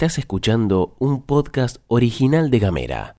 Estás escuchando un podcast original de Gamera.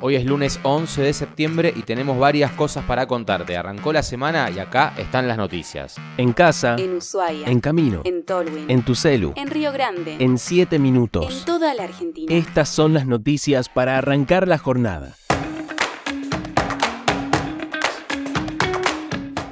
Hoy es lunes 11 de septiembre y tenemos varias cosas para contarte. Arrancó la semana y acá están las noticias. En casa, En Ushuaia. en camino, En Tolwyn. en tu celu, En Río Grande. en 7 En minutos. toda la Argentina. Estas son las noticias para arrancar la jornada.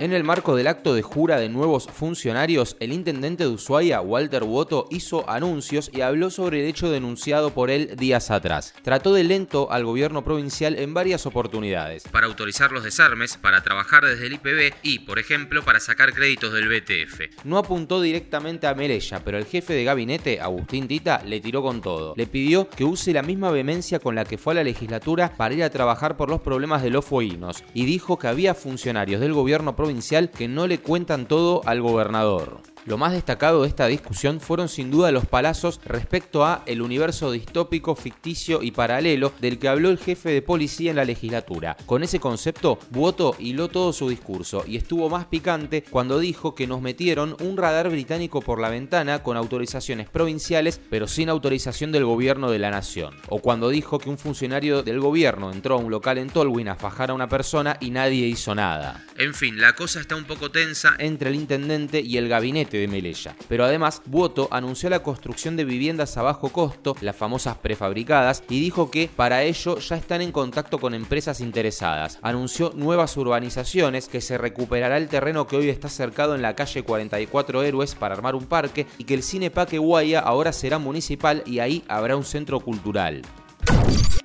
En el marco del acto de jura de nuevos funcionarios, el intendente de Ushuaia, Walter Woto, hizo anuncios y habló sobre el hecho denunciado por él días atrás. Trató de lento al gobierno provincial en varias oportunidades. Para autorizar los desarmes, para trabajar desde el IPB y, por ejemplo, para sacar créditos del BTF. No apuntó directamente a Merella, pero el jefe de gabinete, Agustín Tita, le tiró con todo. Le pidió que use la misma vehemencia con la que fue a la legislatura para ir a trabajar por los problemas de los fueguinos y dijo que había funcionarios del gobierno provincial que no le cuentan todo al gobernador. Lo más destacado de esta discusión fueron sin duda los palazos respecto a el universo distópico, ficticio y paralelo del que habló el jefe de policía en la legislatura. Con ese concepto, Buoto hiló todo su discurso y estuvo más picante cuando dijo que nos metieron un radar británico por la ventana con autorizaciones provinciales pero sin autorización del gobierno de la nación. O cuando dijo que un funcionario del gobierno entró a un local en Tolwyn a fajar a una persona y nadie hizo nada. En fin, la cosa está un poco tensa entre el intendente y el gabinete de Melella. Pero además, Buoto anunció la construcción de viviendas a bajo costo, las famosas prefabricadas, y dijo que para ello ya están en contacto con empresas interesadas. Anunció nuevas urbanizaciones, que se recuperará el terreno que hoy está cercado en la calle 44 Héroes para armar un parque, y que el Cine Paque Guaya ahora será municipal y ahí habrá un centro cultural.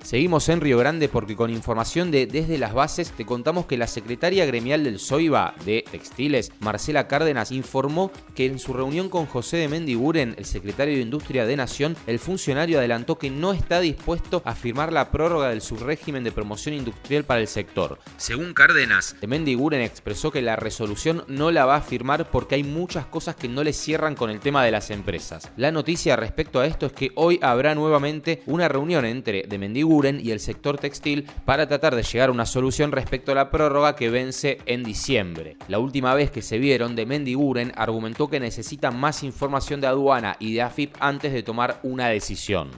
Seguimos en Río Grande porque con información de Desde las Bases te contamos que la secretaria gremial del Soiba de Textiles, Marcela Cárdenas, informó que en su reunión con José de Mendiguren, el secretario de Industria de Nación, el funcionario adelantó que no está dispuesto a firmar la prórroga del subrégimen de promoción industrial para el sector. Según Cárdenas, de Mendiguren expresó que la resolución no la va a firmar porque hay muchas cosas que no le cierran con el tema de las empresas. La noticia respecto a esto es que hoy habrá nuevamente una reunión entre de Mendiguren y el sector textil para tratar de llegar a una solución respecto a la prórroga que vence en diciembre. La última vez que se vieron, de Mendiguren argumentó que necesita más información de aduana y de AFIP antes de tomar una decisión.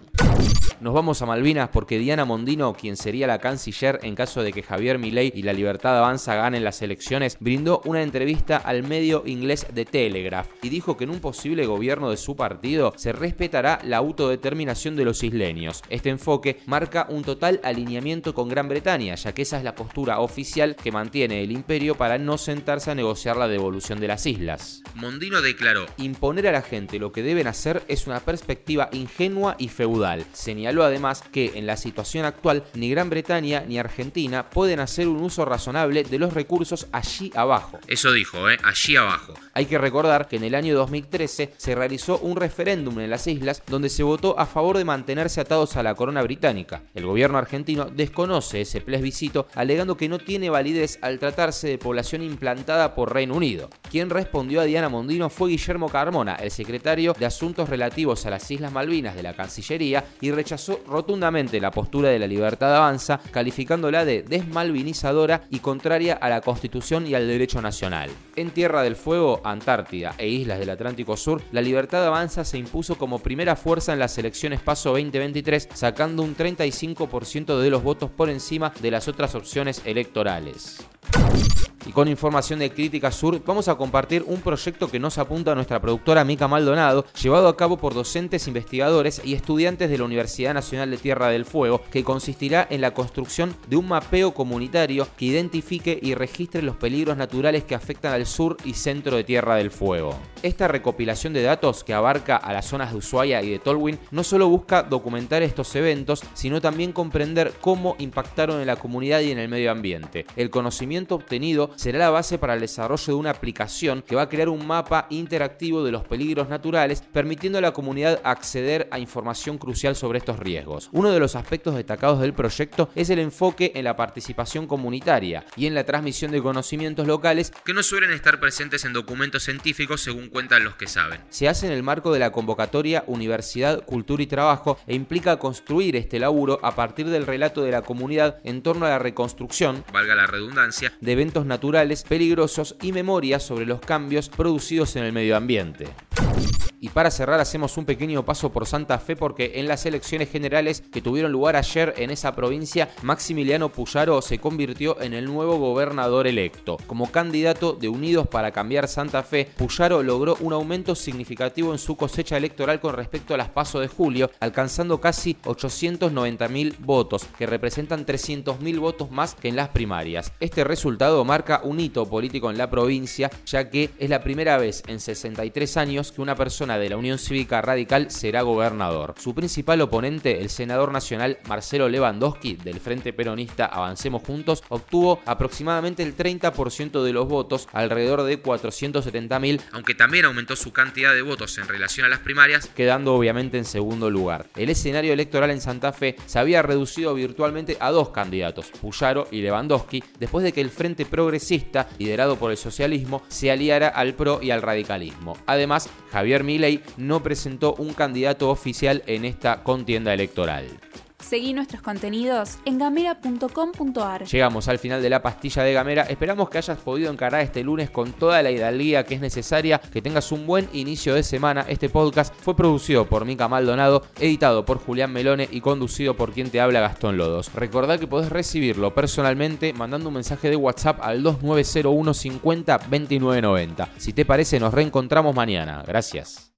Nos vamos a Malvinas porque Diana Mondino, quien sería la canciller en caso de que Javier Milei y la Libertad Avanza ganen las elecciones, brindó una entrevista al medio inglés de Telegraph y dijo que en un posible gobierno de su partido se respetará la autodeterminación de los isleños. Este enfoque marca un total alineamiento con Gran Bretaña, ya que esa es la postura oficial que mantiene el imperio para no sentarse a negociar la devolución de las islas. Mondino declaró, imponer a la gente lo que deben hacer es una perspectiva ingenua y feudal. Señaló además que en la situación actual ni Gran Bretaña ni Argentina pueden hacer un uso razonable de los recursos allí abajo. Eso dijo, ¿eh? Allí abajo. Hay que recordar que en el año 2013 se realizó un referéndum en las islas donde se votó a favor de mantenerse atados a la corona británica. El gobierno argentino desconoce ese plebiscito alegando que no tiene validez al tratarse de población implantada por Reino Unido. Quien respondió a Diana Mondino fue Guillermo Carmona, el secretario de Asuntos Relativos a las Islas Malvinas de la Cancillería, y rechazó rotundamente la postura de la Libertad Avanza, calificándola de desmalvinizadora y contraria a la Constitución y al derecho nacional. En Tierra del Fuego, Antártida e islas del Atlántico Sur, la Libertad Avanza se impuso como primera fuerza en las elecciones PASO 2023, sacando un 35% de los votos por encima de las otras opciones electorales. Y con información de Crítica Sur, vamos a compartir un proyecto que nos apunta a nuestra productora Mica Maldonado, llevado a cabo por docentes, investigadores y estudiantes de la Universidad Nacional de Tierra del Fuego, que consistirá en la construcción de un mapeo comunitario que identifique y registre los peligros naturales que afectan al sur y centro de Tierra del Fuego. Esta recopilación de datos que abarca a las zonas de Ushuaia y de Tolwyn no solo busca documentar estos eventos, sino también comprender cómo impactaron en la comunidad y en el medio ambiente. El conocimiento obtenido será la base para el desarrollo de una aplicación que va a crear un mapa interactivo de los peligros naturales, permitiendo a la comunidad acceder a información crucial sobre estos riesgos. Uno de los aspectos destacados del proyecto es el enfoque en la participación comunitaria y en la transmisión de conocimientos locales que no suelen estar presentes en documentos científicos según cuentan los que saben. Se hace en el marco de la convocatoria Universidad, Cultura y Trabajo e implica construir este laburo a partir del relato de la comunidad en torno a la reconstrucción, valga la redundancia, de eventos naturales peligrosos y memorias sobre los cambios producidos en el medio ambiente. Y para cerrar hacemos un pequeño paso por Santa Fe porque en las elecciones generales que tuvieron lugar ayer en esa provincia, Maximiliano Puyaro se convirtió en el nuevo gobernador electo. Como candidato de Unidos para Cambiar Santa Fe, Puyaro logró un aumento significativo en su cosecha electoral con respecto a las pasos de julio, alcanzando casi 890 mil votos, que representan 300 mil votos más que en las primarias. Este resultado marca un hito político en la provincia, ya que es la primera vez en 63 años que una persona de la Unión Cívica Radical será gobernador. Su principal oponente, el senador nacional Marcelo Lewandowski, del Frente Peronista Avancemos Juntos, obtuvo aproximadamente el 30% de los votos, alrededor de 470 mil, aunque también aumentó su cantidad de votos en relación a las primarias, quedando obviamente en segundo lugar. El escenario electoral en Santa Fe se había reducido virtualmente a dos candidatos, Puyaro y Lewandowski, después de que el Frente Progresista, liderado por el socialismo, se aliara al PRO y al radicalismo. Además, Javier No presentó un candidato oficial en esta contienda electoral. Seguí nuestros contenidos en gamera.com.ar. Llegamos al final de la pastilla de Gamera. Esperamos que hayas podido encarar este lunes con toda la hidalguía que es necesaria, que tengas un buen inicio de semana. Este podcast fue producido por Mica Maldonado, editado por Julián Melone y conducido por quien te habla Gastón Lodos. Recordá que podés recibirlo personalmente mandando un mensaje de WhatsApp al 2901 50 2990. Si te parece, nos reencontramos mañana. Gracias.